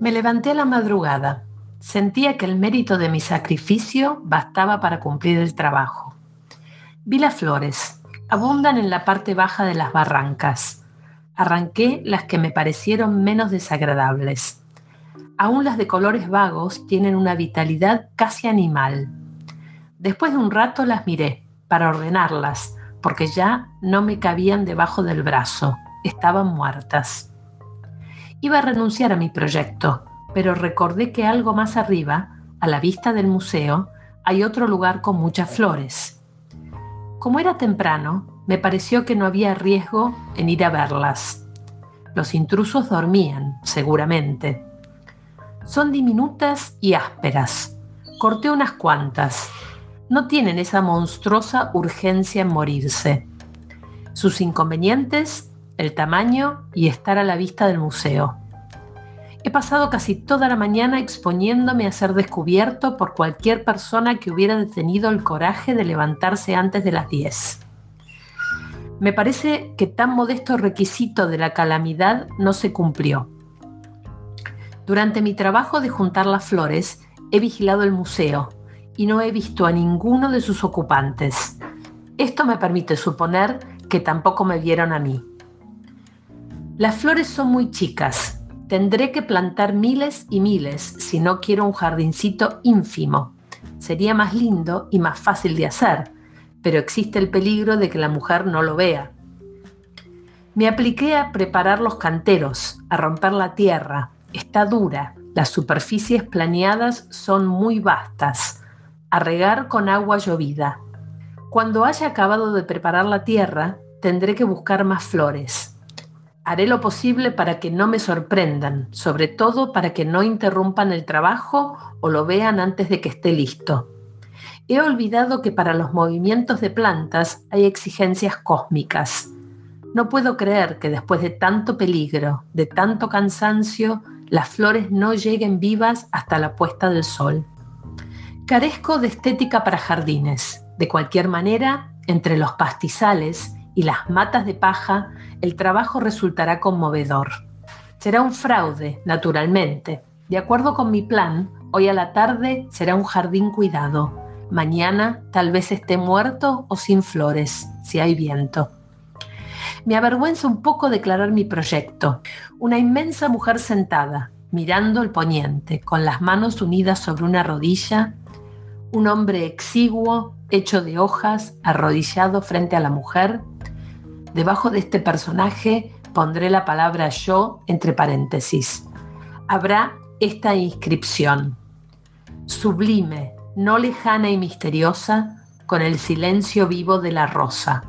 Me levanté a la madrugada. Sentía que el mérito de mi sacrificio bastaba para cumplir el trabajo. Vi las flores. Abundan en la parte baja de las barrancas. Arranqué las que me parecieron menos desagradables. Aún las de colores vagos tienen una vitalidad casi animal. Después de un rato las miré para ordenarlas, porque ya no me cabían debajo del brazo, estaban muertas. Iba a renunciar a mi proyecto, pero recordé que algo más arriba, a la vista del museo, hay otro lugar con muchas flores. Como era temprano, me pareció que no había riesgo en ir a verlas. Los intrusos dormían, seguramente. Son diminutas y ásperas. Corté unas cuantas. No tienen esa monstruosa urgencia en morirse. Sus inconvenientes el tamaño y estar a la vista del museo. He pasado casi toda la mañana exponiéndome a ser descubierto por cualquier persona que hubiera tenido el coraje de levantarse antes de las 10. Me parece que tan modesto requisito de la calamidad no se cumplió. Durante mi trabajo de juntar las flores, he vigilado el museo y no he visto a ninguno de sus ocupantes. Esto me permite suponer que tampoco me vieron a mí. Las flores son muy chicas. Tendré que plantar miles y miles si no quiero un jardincito ínfimo. Sería más lindo y más fácil de hacer, pero existe el peligro de que la mujer no lo vea. Me apliqué a preparar los canteros, a romper la tierra. Está dura, las superficies planeadas son muy vastas. A regar con agua llovida. Cuando haya acabado de preparar la tierra, tendré que buscar más flores Haré lo posible para que no me sorprendan, sobre todo para que no interrumpan el trabajo o lo vean antes de que esté listo. He olvidado que para los movimientos de plantas hay exigencias cósmicas. No puedo creer que después de tanto peligro, de tanto cansancio, las flores no lleguen vivas hasta la puesta del sol. Carezco de estética para jardines. De cualquier manera, entre los pastizales y las matas de paja, el trabajo resultará conmovedor. Será un fraude, naturalmente. De acuerdo con mi plan, hoy a la tarde será un jardín cuidado. Mañana tal vez esté muerto o sin flores, si hay viento. Me avergüenza un poco declarar mi proyecto. Una inmensa mujer sentada, mirando el poniente, con las manos unidas sobre una rodilla. Un hombre exiguo, hecho de hojas, arrodillado frente a la mujer Debajo de este personaje pondré la palabra yo entre paréntesis. Habrá esta inscripción. Sublime, no lejana y misteriosa, con el silencio vivo de la rosa.